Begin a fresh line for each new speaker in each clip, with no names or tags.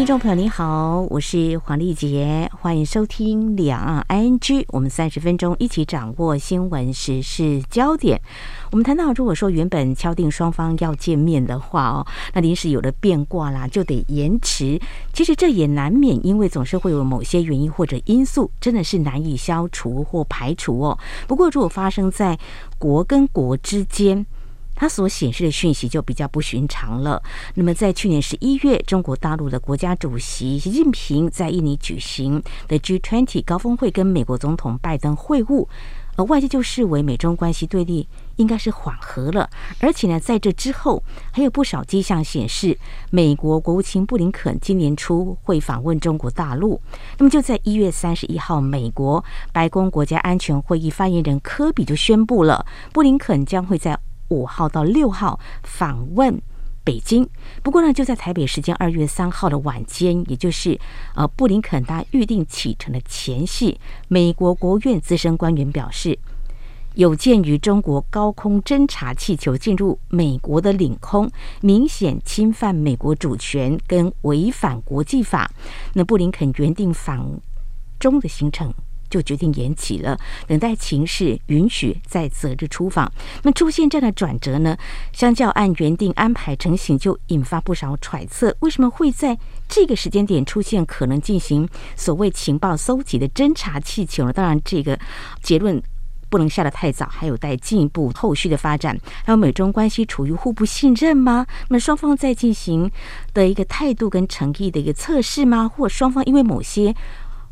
听众朋友，你好，我是黄丽杰，欢迎收听《两岸 ING》，我们三十分钟一起掌握新闻时事焦点。我们谈到，如果说原本敲定双方要见面的话哦，那临时有了变卦啦，就得延迟。其实这也难免，因为总是会有某些原因或者因素，真的是难以消除或排除哦。不过，如果发生在国跟国之间，它所显示的讯息就比较不寻常了。那么，在去年十一月，中国大陆的国家主席习近平在印尼举行的 G20 高峰会，跟美国总统拜登会晤，而外界就视为美中关系对立应该是缓和了。而且呢，在这之后，还有不少迹象显示，美国国务卿布林肯今年初会访问中国大陆。那么，就在一月三十一号，美国白宫国家安全会议发言人科比就宣布了，布林肯将会在五号到六号访问北京，不过呢，就在台北时间二月三号的晚间，也就是呃布林肯他预定启程的前夕，美国国务院资深官员表示，有鉴于中国高空侦察气球进入美国的领空，明显侵犯美国主权跟违反国际法，那布林肯原定访中的行程。就决定延期了，等待情势允许再择日出访。那出现这样的转折呢？相较按原定安排成行，就引发不少揣测。为什么会在这个时间点出现可能进行所谓情报搜集的侦察气球呢？当然，这个结论不能下得太早，还有待进一步后续的发展。还有美中关系处于互不信任吗？那么双方在进行的一个态度跟诚意的一个测试吗？或双方因为某些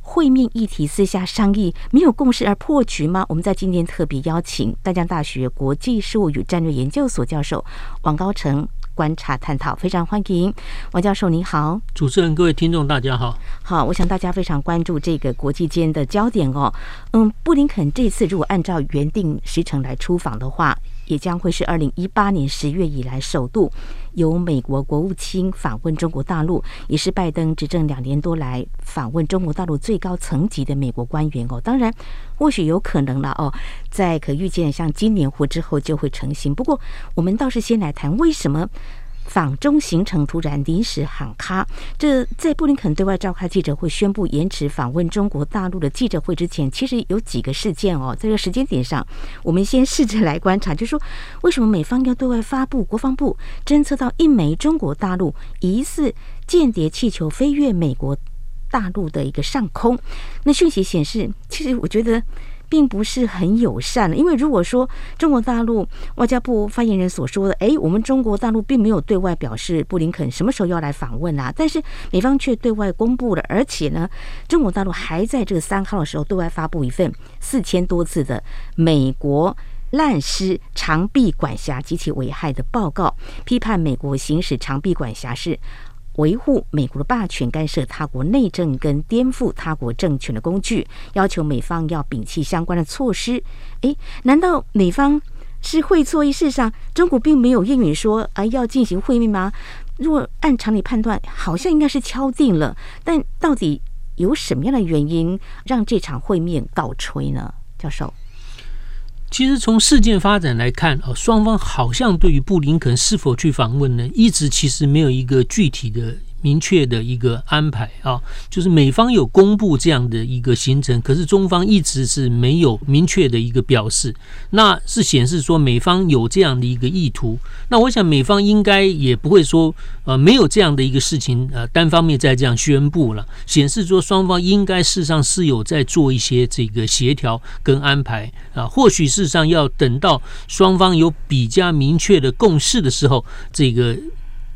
会面议题私下商议没有共识而破局吗？我们在今天特别邀请淡江大学国际事务与战略研究所教授王高成观察探讨，非常欢迎王教授，你好。
主持人，各位听众，大家好。
好，我想大家非常关注这个国际间的焦点哦。嗯，布林肯这次如果按照原定时程来出访的话，也将会是二零一八年十月以来首度。由美国国务卿访问中国大陆，也是拜登执政两年多来访问中国大陆最高层级的美国官员哦。当然，或许有可能了哦，在可预见像今年或之后就会成型。不过，我们倒是先来谈为什么。访中行程突然临时喊卡，这在布林肯对外召开记者会宣布延迟访问中国大陆的记者会之前，其实有几个事件哦。在这个时间点上，我们先试着来观察，就是说为什么美方要对外发布国防部侦测到一枚中国大陆疑似间谍气球飞越美国大陆的一个上空？那讯息显示，其实我觉得。并不是很友善的，因为如果说中国大陆外交部发言人所说的，哎，我们中国大陆并没有对外表示布林肯什么时候要来访问啊，但是美方却对外公布了，而且呢，中国大陆还在这个三号的时候对外发布一份四千多字的美国滥施长臂管辖及其危害的报告，批判美国行使长臂管辖是。维护美国的霸权、干涉他国内政跟颠覆他国政权的工具，要求美方要摒弃相关的措施。诶，难道美方是会错意？事实上，中国并没有应允说啊要进行会面吗？如果按常理判断，好像应该是敲定了。但到底有什么样的原因让这场会面告吹呢？教授？
其实从事件发展来看，哦，双方好像对于布林肯是否去访问呢，一直其实没有一个具体的。明确的一个安排啊，就是美方有公布这样的一个行程，可是中方一直是没有明确的一个表示，那是显示说美方有这样的一个意图。那我想美方应该也不会说呃没有这样的一个事情呃单方面在这样宣布了，显示说双方应该事实上是有在做一些这个协调跟安排啊，或许事实上要等到双方有比较明确的共识的时候，这个。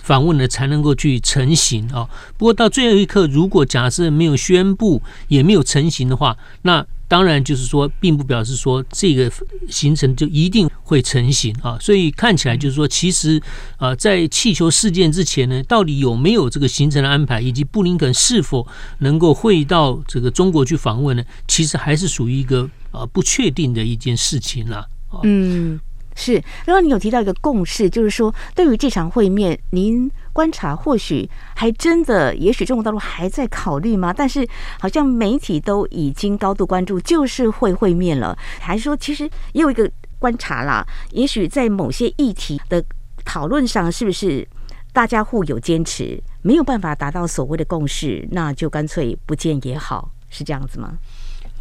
访问呢才能够去成行啊。不过到最后一刻，如果假设没有宣布，也没有成行的话，那当然就是说，并不表示说这个行程就一定会成行啊。所以看起来就是说，其实啊，在气球事件之前呢，到底有没有这个行程的安排，以及布林肯是否能够会到这个中国去访问呢？其实还是属于一个啊不确定的一件事情了。
嗯。是，刚刚你有提到一个共识，就是说，对于这场会面，您观察或许还真的，也许中国大陆还在考虑吗？但是好像媒体都已经高度关注，就是会会面了，还是说其实也有一个观察啦？也许在某些议题的讨论上，是不是大家互有坚持，没有办法达到所谓的共识，那就干脆不见也好，是这样子吗？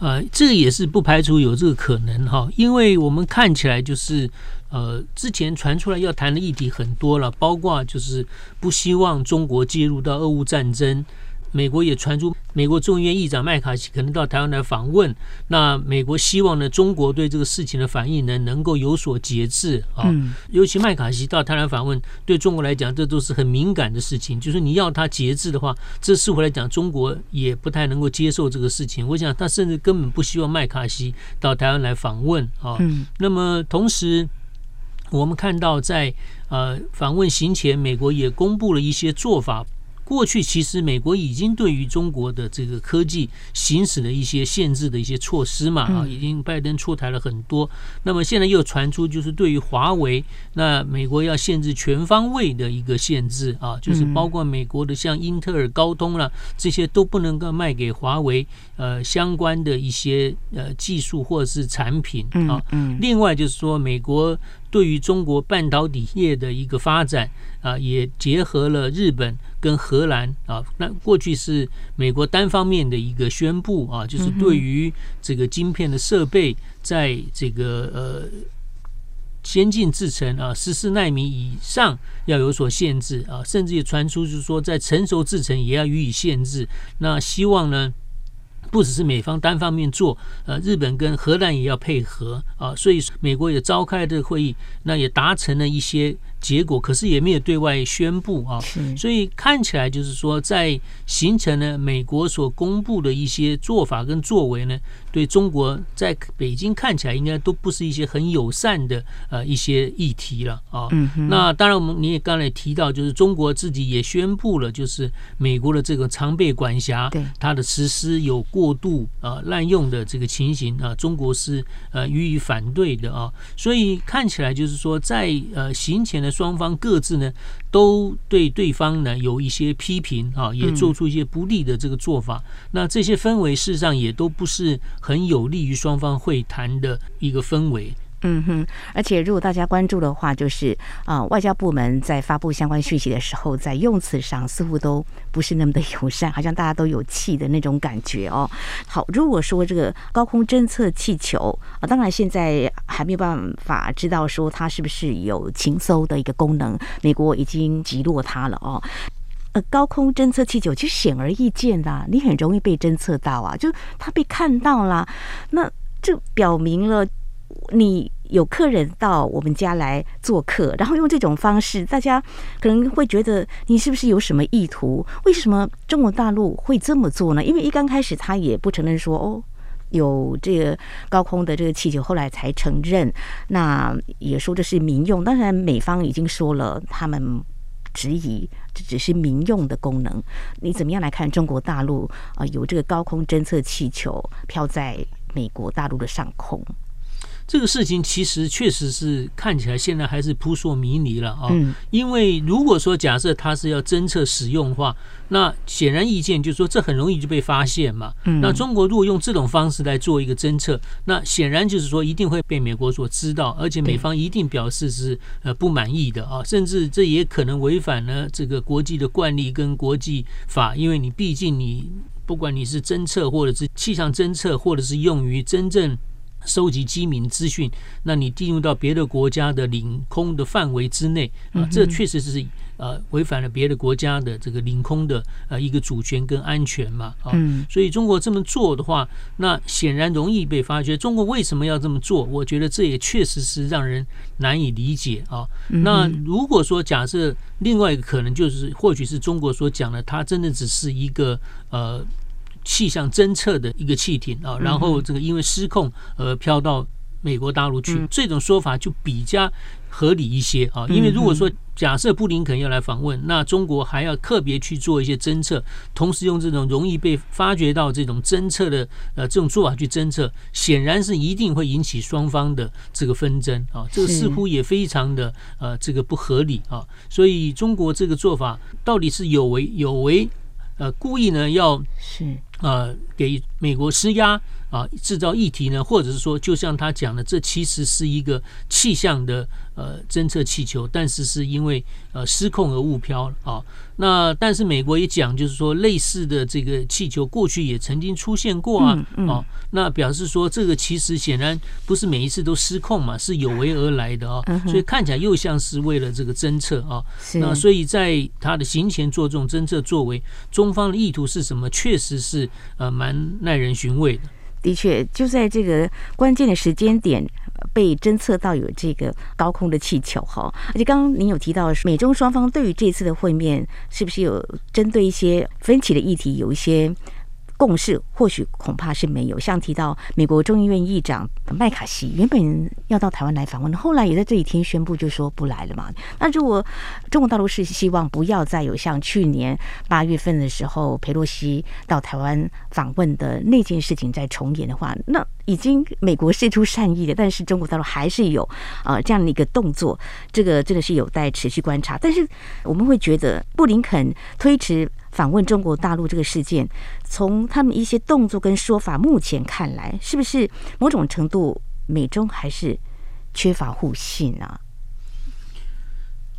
呃，这个也是不排除有这个可能哈，因为我们看起来就是，呃，之前传出来要谈的议题很多了，包括就是不希望中国介入到俄乌战争。美国也传出，美国众议院议长麦卡锡可能到台湾来访问。那美国希望呢，中国对这个事情的反应呢，能够有所节制啊。尤其麦卡锡到台湾访问，对中国来讲，这都是很敏感的事情。就是你要他节制的话，这似乎来讲，中国也不太能够接受这个事情。我想，他甚至根本不希望麦卡锡到台湾来访问啊。那么同时，我们看到在呃访问行前，美国也公布了一些做法。过去其实美国已经对于中国的这个科技行使了一些限制的一些措施嘛啊，已经拜登出台了很多。那么现在又传出就是对于华为，那美国要限制全方位的一个限制啊，就是包括美国的像英特尔、高通了这些都不能够卖给华为呃相关的一些呃技术或者是产品啊。另外就是说美国。对于中国半导体业的一个发展啊，也结合了日本跟荷兰啊。那过去是美国单方面的一个宣布啊，就是对于这个晶片的设备，在这个呃先进制程啊，十四奈米以上要有所限制啊，甚至也传出就是说在成熟制程也要予以限制。那希望呢，不只是美方单方面做，呃，日本跟荷兰也要配合啊，所以美国也召开了这个会议，那也达成了一些。结果可是也没有对外宣布啊，所以看起来就是说，在形成呢美国所公布的一些做法跟作为呢，对中国在北京看起来应该都不是一些很友善的呃一些议题了啊。那当然，我们你也刚才提到，就是中国自己也宣布了，就是美国的这个常备管辖，它的实施有过度呃滥用的这个情形啊，中国是呃予以反对的啊。所以看起来就是说，在呃行前的。双方各自呢，都对对方呢有一些批评啊，也做出一些不利的这个做法。嗯、那这些氛围事实上也都不是很有利于双方会谈的一个氛围。
嗯哼，而且如果大家关注的话，就是啊、外交部门在发布相关讯息的时候，在用词上似乎都不是那么的友善，好像大家都有气的那种感觉哦。好，如果说这个高空侦测气球啊，当然现在还没有办法知道说它是不是有情搜的一个功能，美国已经击落它了哦。呃，高空侦测气球其实显而易见的，你很容易被侦测到啊，就它被看到了，那这表明了。你有客人到我们家来做客，然后用这种方式，大家可能会觉得你是不是有什么意图？为什么中国大陆会这么做呢？因为一刚开始他也不承认说哦，有这个高空的这个气球，后来才承认。那也说这是民用，当然美方已经说了，他们质疑这只是民用的功能。你怎么样来看中国大陆啊？有这个高空侦测气球飘在美国大陆的上空？
这个事情其实确实是看起来现在还是扑朔迷离了啊，因为如果说假设它是要侦测使用的话，那显然意见就是说这很容易就被发现嘛。嗯那中国如果用这种方式来做一个侦测，那显然就是说一定会被美国所知道，而且美方一定表示是呃不满意的啊，甚至这也可能违反了这个国际的惯例跟国际法，因为你毕竟你不管你是侦测或者是气象侦测，或者是用于真正。收集机敏资讯，那你进入到别的国家的领空的范围之内啊，这确实是呃违反了别的国家的这个领空的呃一个主权跟安全嘛啊，所以中国这么做的话，那显然容易被发觉。中国为什么要这么做？我觉得这也确实是让人难以理解啊。那如果说假设另外一个可能就是，或许是中国所讲的，它真的只是一个呃。气象侦测的一个气艇啊，然后这个因为失控而飘到美国大陆去，嗯、这种说法就比较合理一些啊。因为如果说假设布林肯要来访问，那中国还要特别去做一些侦测，同时用这种容易被发掘到这种侦测的呃这种做法去侦测，显然是一定会引起双方的这个纷争啊。这个似乎也非常的呃这个不合理啊。所以中国这个做法到底是有为有为呃故意呢？要是呃给美国施压。啊，制造议题呢，或者是说，就像他讲的，这其实是一个气象的呃侦测气球，但是是因为呃失控而误飘啊。那但是美国也讲，就是说类似的这个气球过去也曾经出现过啊。啊，那表示说这个其实显然不是每一次都失控嘛，是有为而来的啊。所以看起来又像是为了这个侦测啊。那所以在他的行前做这种侦测作为，中方的意图是什么？确实是呃蛮耐人寻味的。
的确，就在这个关键的时间点被侦测到有这个高空的气球哈，而且刚刚您有提到，美中双方对于这次的会面，是不是有针对一些分歧的议题有一些？共识或许恐怕是没有，像提到美国众议院议长麦卡锡原本要到台湾来访问，后来也在这一天宣布就说不来了嘛。那如果中国大陆是希望不要再有像去年八月份的时候佩洛西到台湾访问的那件事情再重演的话，那已经美国释出善意了，但是中国大陆还是有呃这样的一个动作，这个真的是有待持续观察。但是我们会觉得布林肯推迟。访问中国大陆这个事件，从他们一些动作跟说法，目前看来，是不是某种程度美中还是缺乏互信啊？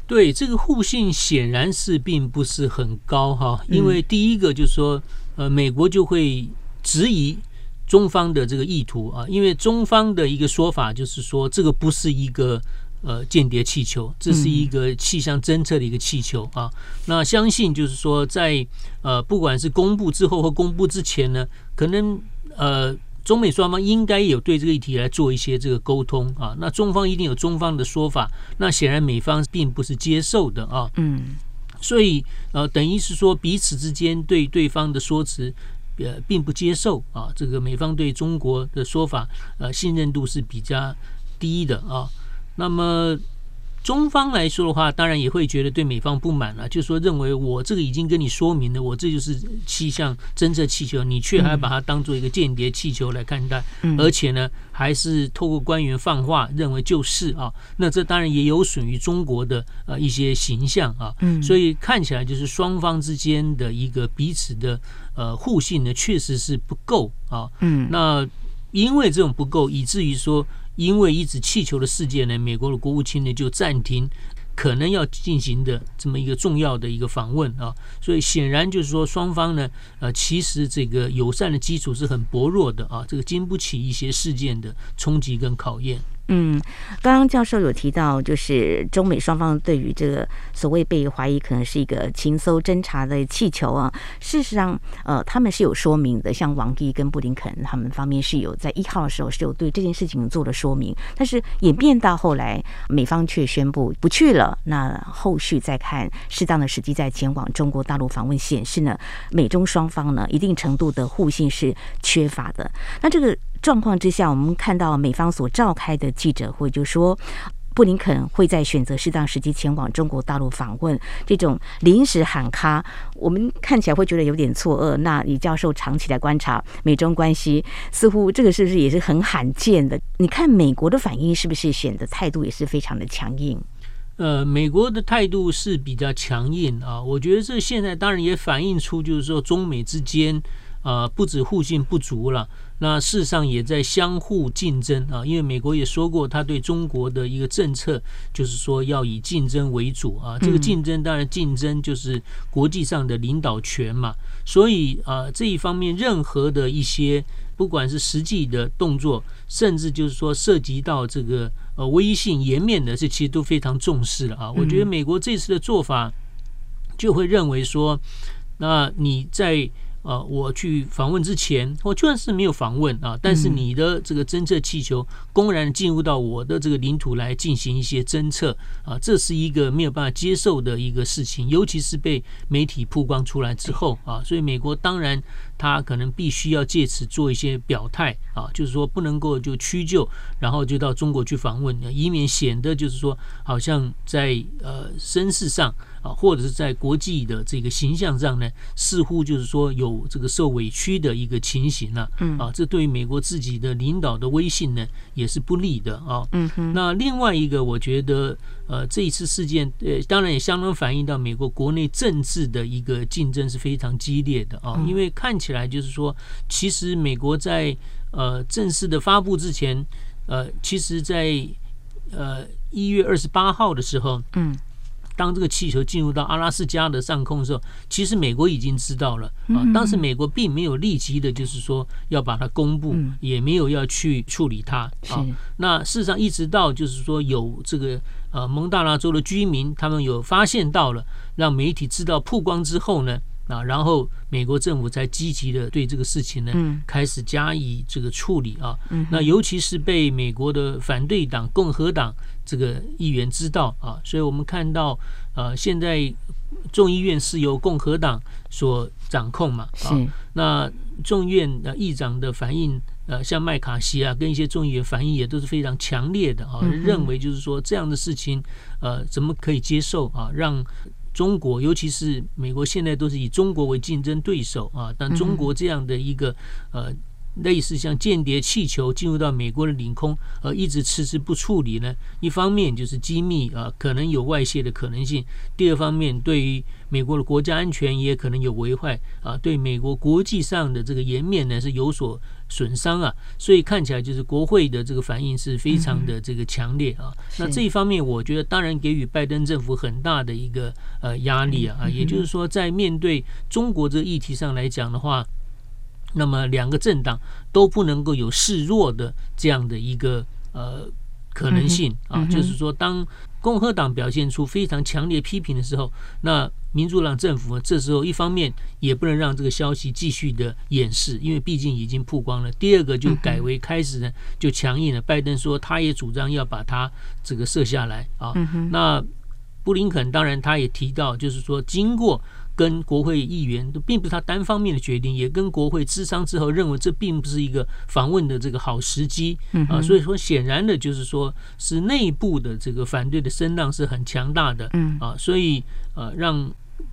对，这个互信显然是并不是很高哈，因为第一个就是说，呃，美国就会质疑中方的这个意图啊，因为中方的一个说法就是说，这个不是一个。呃，间谍气球，这是一个气象侦测的一个气球啊。那相信就是说在，在呃，不管是公布之后或公布之前呢，可能呃，中美双方应该有对这个议题来做一些这个沟通啊。那中方一定有中方的说法，那显然美方并不是接受的啊。嗯，所以呃，等于是说彼此之间对对方的说辞呃并不接受啊。这个美方对中国的说法呃信任度是比较低的啊。那么中方来说的话，当然也会觉得对美方不满了，就是说认为我这个已经跟你说明了，我这就是气象侦测气球，你却还把它当做一个间谍气球来看待，而且呢，还是透过官员放话认为就是啊，那这当然也有损于中国的呃一些形象啊，所以看起来就是双方之间的一个彼此的呃互信呢，确实是不够啊，嗯，那因为这种不够，以至于说。因为一直气球的事件呢，美国的国务卿呢就暂停可能要进行的这么一个重要的一个访问啊，所以显然就是说双方呢，呃，其实这个友善的基础是很薄弱的啊，这个经不起一些事件的冲击跟考验。
嗯，刚刚教授有提到，就是中美双方对于这个所谓被怀疑可能是一个情搜侦查的气球啊，事实上，呃，他们是有说明的，像王毅跟布林肯他们方面是有在一号的时候是有对这件事情做了说明，但是演变到后来，美方却宣布不去了，那后续再看适当的时机再前往中国大陆访问，显示呢，美中双方呢一定程度的互信是缺乏的，那这个。状况之下，我们看到美方所召开的记者会，就说布林肯会在选择适当时机前往中国大陆访问，这种临时喊卡，我们看起来会觉得有点错愕。那李教授长期来观察美中关系，似乎这个是不是也是很罕见的？你看美国的反应是不是显得态度也是非常的强硬？
呃，美国的态度是比较强硬啊，我觉得这现在当然也反映出就是说中美之间啊，不止互信不足了。那事实上也在相互竞争啊，因为美国也说过，他对中国的一个政策就是说要以竞争为主啊。这个竞争当然竞争就是国际上的领导权嘛，所以啊这一方面任何的一些不管是实际的动作，甚至就是说涉及到这个呃威信颜面的，这其实都非常重视了啊。我觉得美国这次的做法就会认为说，那你在。呃，我去访问之前，我就算是没有访问啊，但是你的这个侦测气球公然进入到我的这个领土来进行一些侦测啊，这是一个没有办法接受的一个事情，尤其是被媒体曝光出来之后啊，所以美国当然他可能必须要借此做一些表态啊，就是说不能够就屈就，然后就到中国去访问，以免显得就是说好像在呃声势上。啊，或者是在国际的这个形象上呢，似乎就是说有这个受委屈的一个情形了。嗯，啊，这对于美国自己的领导的威信呢，也是不利的啊。嗯哼。那另外一个，我觉得，呃，这一次事件，呃，当然也相当反映到美国国内政治的一个竞争是非常激烈的啊。因为看起来就是说，其实美国在呃正式的发布之前，呃，其实在呃一月二十八号的时候，嗯。当这个气球进入到阿拉斯加的上空的时候，其实美国已经知道了啊。当时美国并没有立即的，就是说要把它公布，也没有要去处理它啊。那事实上，一直到就是说有这个呃蒙大拿州的居民，他们有发现到了，让媒体知道曝光之后呢。啊，然后美国政府才积极的对这个事情呢，开始加以这个处理啊。那尤其是被美国的反对党共和党这个议员知道啊，所以我们看到呃，现在众议院是由共和党所掌控嘛。啊，那众议院的议长的反应，呃，像麦卡锡啊，跟一些众议员反应也都是非常强烈的啊，认为就是说这样的事情，呃，怎么可以接受啊？让中国，尤其是美国，现在都是以中国为竞争对手啊。但中国这样的一个呃，类似像间谍气球进入到美国的领空，而一直迟迟不处理呢？一方面就是机密啊，可能有外泄的可能性；第二方面，对于美国的国家安全也可能有危害啊，对美国国际上的这个颜面呢是有所。损伤啊，所以看起来就是国会的这个反应是非常的这个强烈啊。那这一方面，我觉得当然给予拜登政府很大的一个呃压力啊啊，也就是说，在面对中国这个议题上来讲的话，那么两个政党都不能够有示弱的这样的一个呃可能性啊，就是说当。共和党表现出非常强烈批评的时候，那民主党政府，这时候一方面也不能让这个消息继续的掩饰，因为毕竟已经曝光了。第二个就改为开始呢，就强硬了。拜登说他也主张要把它这个射下来啊。那布林肯当然他也提到，就是说经过。跟国会议员都并不是他单方面的决定，也跟国会智商之后认为这并不是一个访问的这个好时机。啊，所以说显然的就是说是内部的这个反对的声浪是很强大的。啊，所以呃让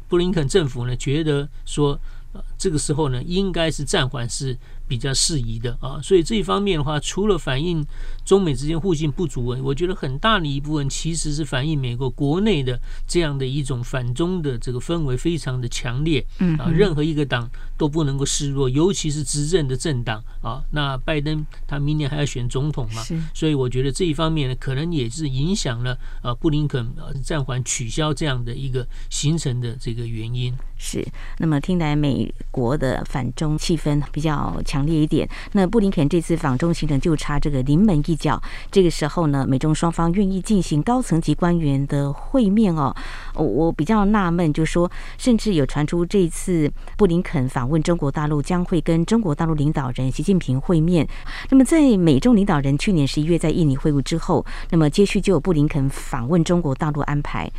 布林肯政府呢觉得说呃这个时候呢应该是暂缓是。比较适宜的啊，所以这一方面的话，除了反映中美之间互信不足，我觉得很大的一部分其实是反映美国国内的这样的一种反中的这个氛围非常的强烈。嗯啊，任何一个党都不能够示弱，尤其是执政的政党啊。那拜登他明年还要选总统嘛，所以我觉得这一方面呢，可能也是影响了呃布林肯呃暂缓取消这样的一个行程的这个原因。
是，那么听来美国的反中气氛比较强烈一点。那布林肯这次访中行程就差这个临门一脚。这个时候呢，美中双方愿意进行高层级官员的会面哦。我比较纳闷，就是说，甚至有传出这次布林肯访问中国大陆将会跟中国大陆领导人习近平会面。那么在美中领导人去年十一月在印尼会晤之后，那么接续就有布林肯访问中国大陆安排。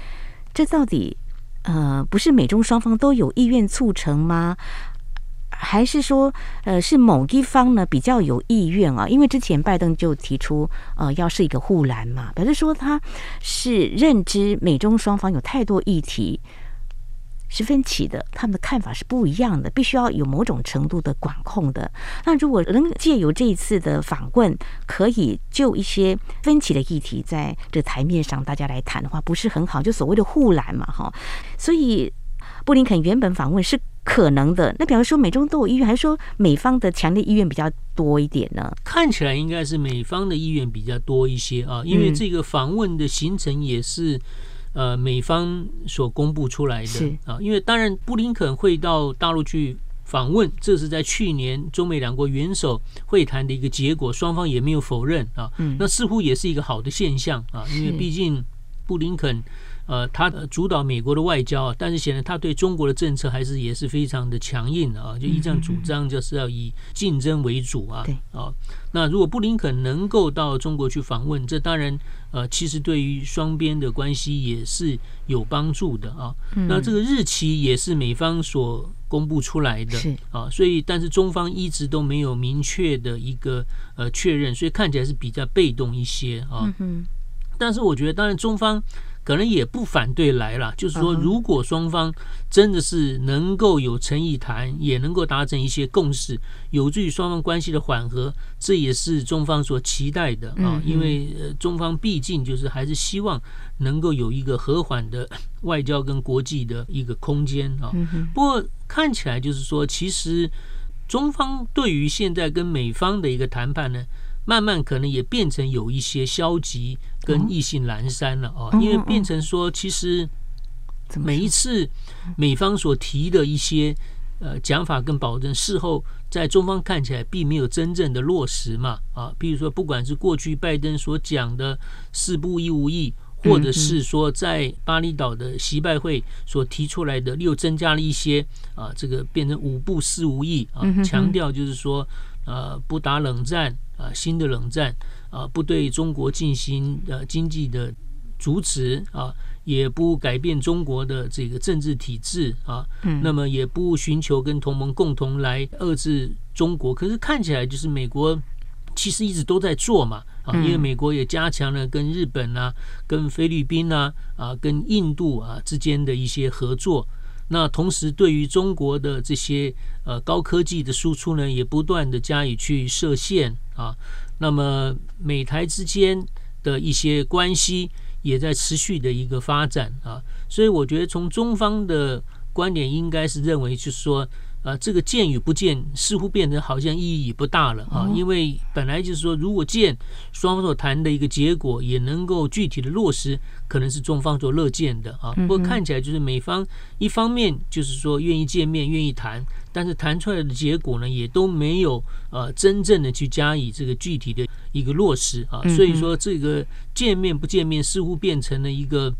这到底？呃，不是美中双方都有意愿促成吗？还是说，呃，是某一方呢比较有意愿啊？因为之前拜登就提出，呃，要设一个护栏嘛，表示说他是认知美中双方有太多议题。是分歧的，他们的看法是不一样的，必须要有某种程度的管控的。那如果能借由这一次的访问，可以就一些分歧的议题在这台面上大家来谈的话，不是很好？就所谓的护栏嘛，哈。所以布林肯原本访问是可能的。那比方说美中都有意愿，还是说美方的强烈意愿比较多一点呢？
看起来应该是美方的意愿比较多一些啊，因为这个访问的行程也是。呃，美方所公布出来的啊，因为当然布林肯会到大陆去访问，这是在去年中美两国元首会谈的一个结果，双方也没有否认啊。那似乎也是一个好的现象啊，因为毕竟布林肯呃，他主导美国的外交，但是显然他对中国的政策还是也是非常的强硬的啊，就一向主张就是要以竞争为主啊。对啊，那如果布林肯能够到中国去访问，这当然呃，其实对于双边的关系也是有帮助的啊。那这个日期也是美方所公布出来的啊，所以但是中方一直都没有明确的一个呃确认，所以看起来是比较被动一些啊。但是我觉得，当然中方。可能也不反对来了，就是说，如果双方真的是能够有诚意谈，也能够达成一些共识，有助于双方关系的缓和，这也是中方所期待的啊。因为呃，中方毕竟就是还是希望能够有一个和缓的外交跟国际的一个空间啊。不过看起来就是说，其实中方对于现在跟美方的一个谈判呢。慢慢可能也变成有一些消极跟意兴阑珊了啊，因为变成说，其实每一次美方所提的一些呃讲法跟保证，事后在中方看起来并没有真正的落实嘛啊，比如说不管是过去拜登所讲的四不一无意，或者是说在巴厘岛的习拜会所提出来的又增加了一些啊，这个变成五不四无意啊，强调就是说呃不打冷战。啊，新的冷战啊，不对中国进行呃经济的阻止啊，也不改变中国的这个政治体制啊，嗯，那么也不寻求跟同盟共同来遏制中国。可是看起来就是美国其实一直都在做嘛啊，因为美国也加强了跟日本啊、跟菲律宾啊、啊跟印度啊之间的一些合作。那同时，对于中国的这些呃高科技的输出呢，也不断的加以去设限啊。那么美台之间的一些关系也在持续的一个发展啊。所以我觉得，从中方的观点，应该是认为，就是说。啊，这个见与不见似乎变得好像意义不大了啊，因为本来就是说，如果见双方所谈的一个结果也能够具体的落实，可能是中方所乐见的啊。不过看起来就是美方一方面就是说愿意见面、愿意谈，但是谈出来的结果呢，也都没有呃真正的去加以这个具体的一个落实啊。所以说，这个见面不见面似乎变成了一个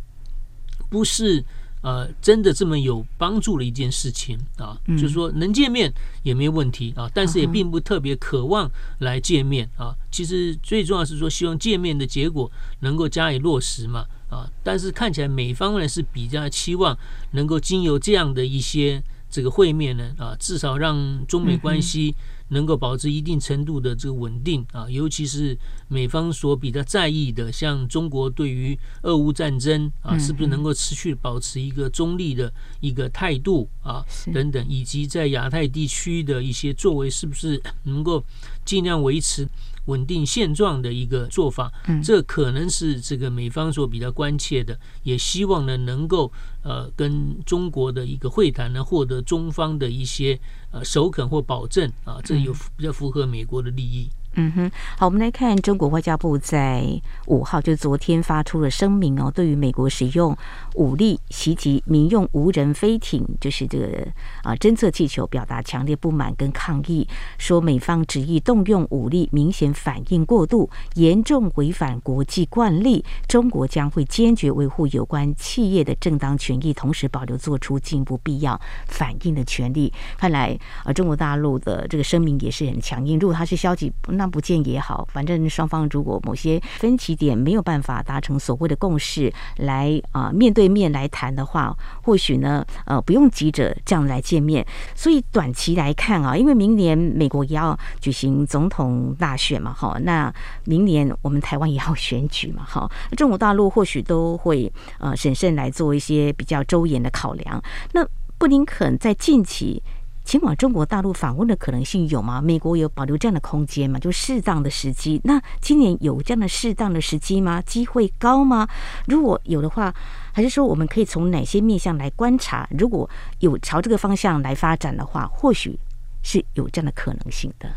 不是。呃，真的这么有帮助的一件事情啊，就是说能见面也没问题啊，但是也并不特别渴望来见面啊。其实最重要是说，希望见面的结果能够加以落实嘛啊。但是看起来美方呢是比较期望能够经由这样的一些这个会面呢啊，至少让中美关系。能够保持一定程度的这个稳定啊，尤其是美方所比较在意的，像中国对于俄乌战争啊，是不是能够持续保持一个中立的一个态度啊，等等，以及在亚太地区的一些作为，是不是能够尽量维持。稳定现状的一个做法，这可能是这个美方所比较关切的，也希望呢能够呃跟中国的一个会谈呢获得中方的一些呃首肯或保证啊，这有比较符合美国的利益。
嗯嗯哼，好，我们来看中国外交部在五号，就昨天发出了声明哦，对于美国使用武力袭击民用无人飞艇，就是这个啊侦测气球，表达强烈不满跟抗议，说美方执意动用武力，明显反应过度，严重违反国际惯例，中国将会坚决维护有关企业的正当权益，同时保留做出进一步必要反应的权利。看来啊，中国大陆的这个声明也是很强硬，如果他是消极。那不见也好，反正双方如果某些分歧点没有办法达成所谓的共识，来啊、面对面来谈的话，或许呢呃不用急着这样来见面。所以短期来看啊，因为明年美国也要举行总统大选嘛，哈，那明年我们台湾也要选举嘛，哈，中国大陆或许都会呃审慎来做一些比较周延的考量。那布林肯在近期。前往中国大陆访问的可能性有吗？美国有保留这样的空间吗？就适当的时机，那今年有这样的适当的时机吗？机会高吗？如果有的话，还是说我们可以从哪些面向来观察？如果有朝这个方向来发展的话，或许是有这样的可能性的。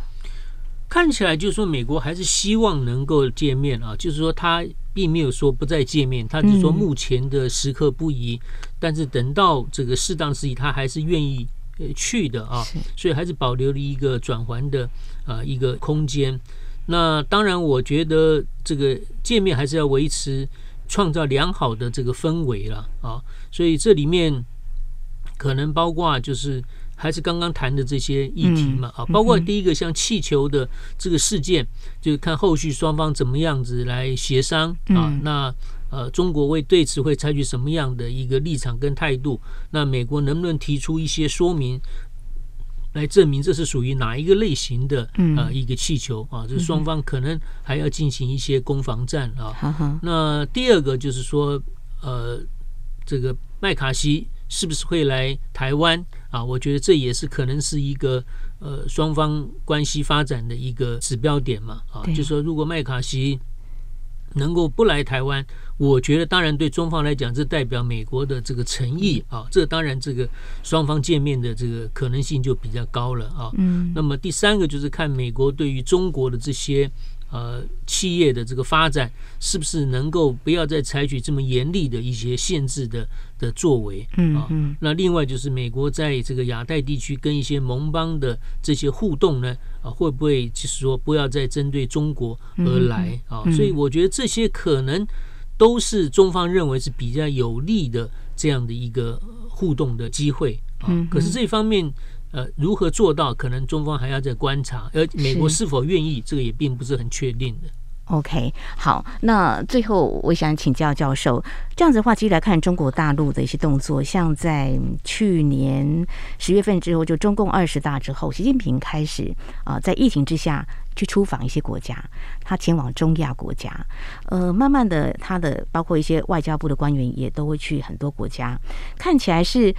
看起来就是说，美国还是希望能够见面啊，就是说他并没有说不再见面，他只是说目前的时刻不宜，嗯、但是等到这个适当时机，他还是愿意。呃，去的啊，所以还是保留了一个转环的啊一个空间。那当然，我觉得这个见面还是要维持创造良好的这个氛围了啊，所以这里面可能包括就是还是刚刚谈的这些议题嘛啊，包括第一个像气球的这个事件，就是看后续双方怎么样子来协商啊，那呃中国会对此会采取什么样的一个立场跟态度？那美国能不能提出一些说明？来证明这是属于哪一个类型的啊一个气球啊？就是双方可能还要进行一些攻防战啊。那第二个就是说，呃，这个麦卡锡是不是会来台湾啊？我觉得这也是可能是一个呃双方关系发展的一个指标点嘛啊。就是说，如果麦卡锡能够不来台湾，我觉得当然对中方来讲，这代表美国的这个诚意啊。这当然这个双方见面的这个可能性就比较高了啊。嗯。那么第三个就是看美国对于中国的这些。呃，企业的这个发展是不是能够不要再采取这么严厉的一些限制的的作为？嗯嗯。那另外就是美国在这个亚太地区跟一些盟邦的这些互动呢，啊，会不会就是说不要再针对中国而来啊？所以我觉得这些可能都是中方认为是比较有利的这样的一个互动的机会啊。可是这方面。呃，如何做到？可能中方还要再观察，而美国是否愿意，这个也并不是很确定的。
OK，好，那最后我想请教教授，这样子的话，其实来看中国大陆的一些动作，像在去年十月份之后，就中共二十大之后，习近平开始啊、在疫情之下去出访一些国家，他前往中亚国家，呃，慢慢的，他的包括一些外交部的官员也都会去很多国家，看起来是。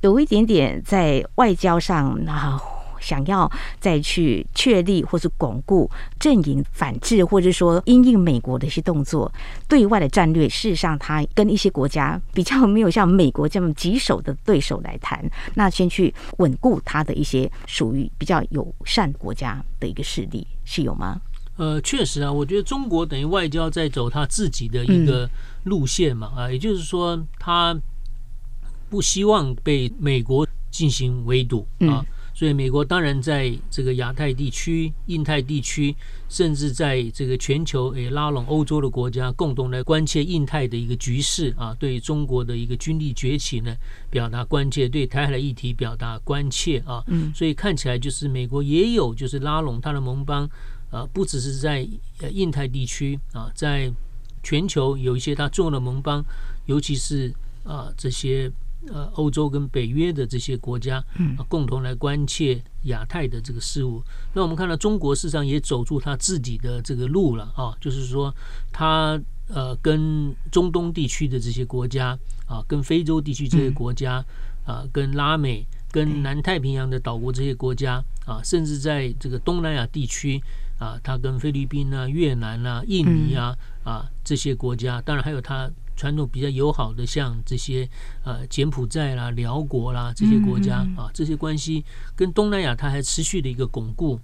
有一点点在外交上啊，想要再去确立或是巩固阵营反制，或者说因应美国的一些动作，对外的战略，事实上他跟一些国家比较没有像美国这么棘手的对手来谈，那先去稳固他的一些属于比较友善国家的一个势力，是有吗？
呃，确实啊，我觉得中国等于外交在走他自己的一个路线嘛，啊，也就是说他。不希望被美国进行围堵啊，所以美国当然在这个亚太地区、印太地区，甚至在这个全球也拉拢欧洲的国家，共同来关切印太的一个局势啊，对中国的一个军力崛起呢，表达关切，对台海的议题表达关切啊。所以看起来就是美国也有就是拉拢他的盟邦啊，不只是在印太地区啊，在全球有一些他重要的盟邦，尤其是啊这些。呃，欧洲跟北约的这些国家，啊，共同来关切亚太的这个事务。那我们看到中国事实上也走出他自己的这个路了啊，就是说他呃跟中东地区的这些国家啊，跟非洲地区这些国家啊，跟拉美、跟南太平洋的岛国这些国家啊，甚至在这个东南亚地区啊，他跟菲律宾啊、越南啊、印尼啊啊这些国家，当然还有他。传统比较友好的，像这些呃柬埔寨啦、辽国啦这些国家啊，这些关系跟东南亚它还持续的一个巩固。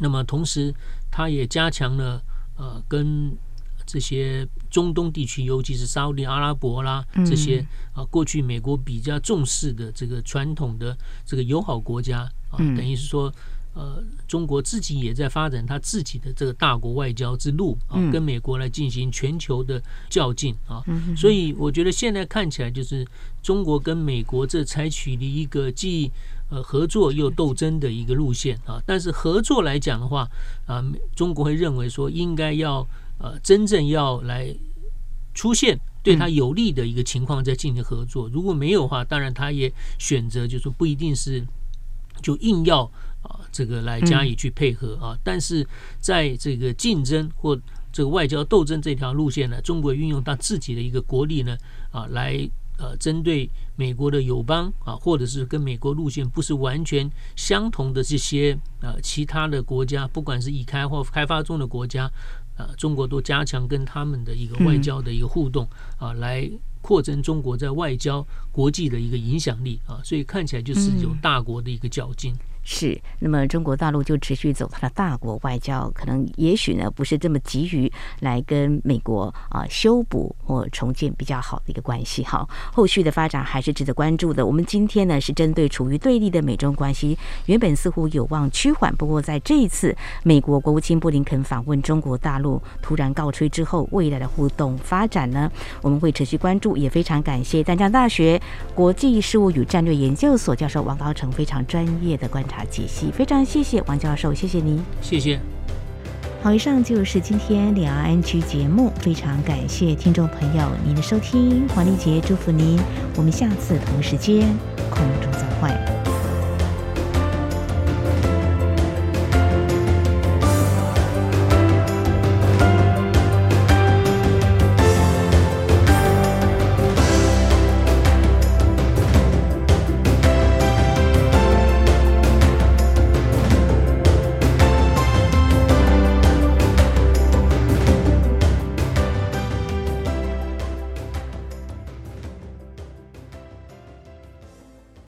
那么同时，它也加强了呃跟这些中东地区，尤其是沙乌地阿拉伯啦这些啊，过去美国比较重视的这个传统的这个友好国家啊，等于是说。呃，中国自己也在发展他自己的这个大国外交之路啊，跟美国来进行全球的较劲啊。所以我觉得现在看起来就是中国跟美国这采取了一个既呃合作又斗争的一个路线啊。但是合作来讲的话啊，中国会认为说应该要呃真正要来出现对他有利的一个情况再进行合作。如果没有的话，当然他也选择就是说不一定是就硬要。啊，这个来加以去配合啊，但是在这个竞争或这个外交斗争这条路线呢，中国运用它自己的一个国力呢，啊，来呃针对美国的友邦啊，或者是跟美国路线不是完全相同的这些呃其他的国家，不管是已开或开发中的国家，啊，中国都加强跟他们的一个外交的一个互动啊，来扩增中国在外交国际的一个影响力啊，所以看起来就是有大国的一个较劲。
是，那么中国大陆就持续走它的大国外交，可能也许呢不是这么急于来跟美国啊修补或重建比较好的一个关系。哈，后续的发展还是值得关注的。我们今天呢是针对处于对立的美中关系，原本似乎有望趋缓，不过在这一次美国国务卿布林肯访问中国大陆突然告吹之后，未来的互动发展呢，我们会持续关注。也非常感谢淡江大学国际事务与战略研究所教授王高成非常专业的观察。解析非常谢谢王教授，谢谢您，
谢谢。
好，以上就是今天两岸 ING 节目，非常感谢听众朋友您的收听，黄丽杰祝福您，我们下次同时间空中再会。